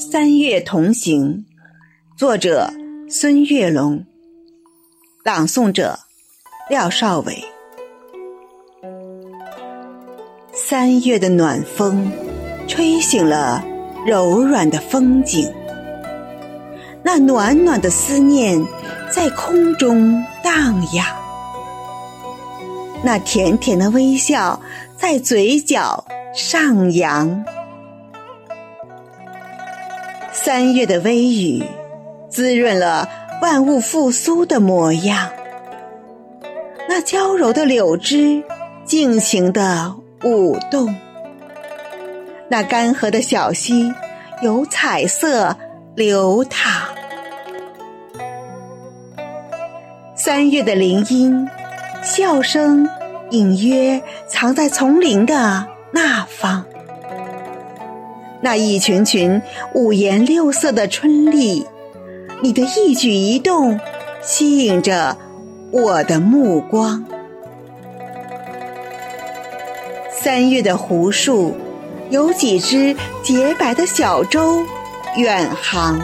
三月同行，作者孙月龙，朗诵者廖少伟。三月的暖风，吹醒了柔软的风景，那暖暖的思念在空中荡漾，那甜甜的微笑在嘴角上扬。三月的微雨，滋润了万物复苏的模样。那娇柔的柳枝，尽情的舞动。那干涸的小溪，有彩色流淌。三月的林荫，笑声隐约藏在丛林的那方。那一群群五颜六色的春丽，你的一举一动吸引着我的目光。三月的湖树，有几只洁白的小舟远航。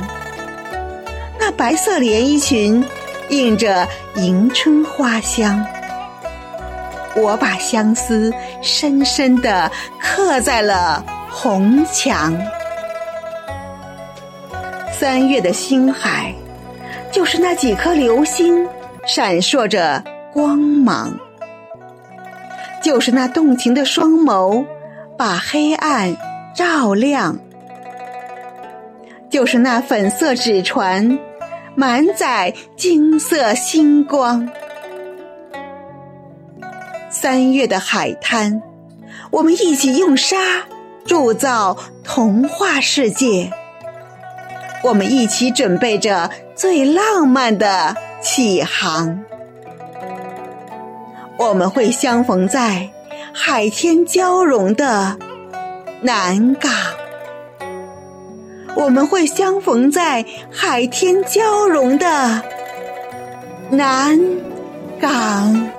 那白色连衣裙，映着迎春花香。我把相思深深地刻在了。红墙，三月的星海，就是那几颗流星闪烁着光芒，就是那动情的双眸把黑暗照亮，就是那粉色纸船满载金色星光。三月的海滩，我们一起用沙。铸造童话世界，我们一起准备着最浪漫的起航。我们会相逢在海天交融的南港，我们会相逢在海天交融的南港。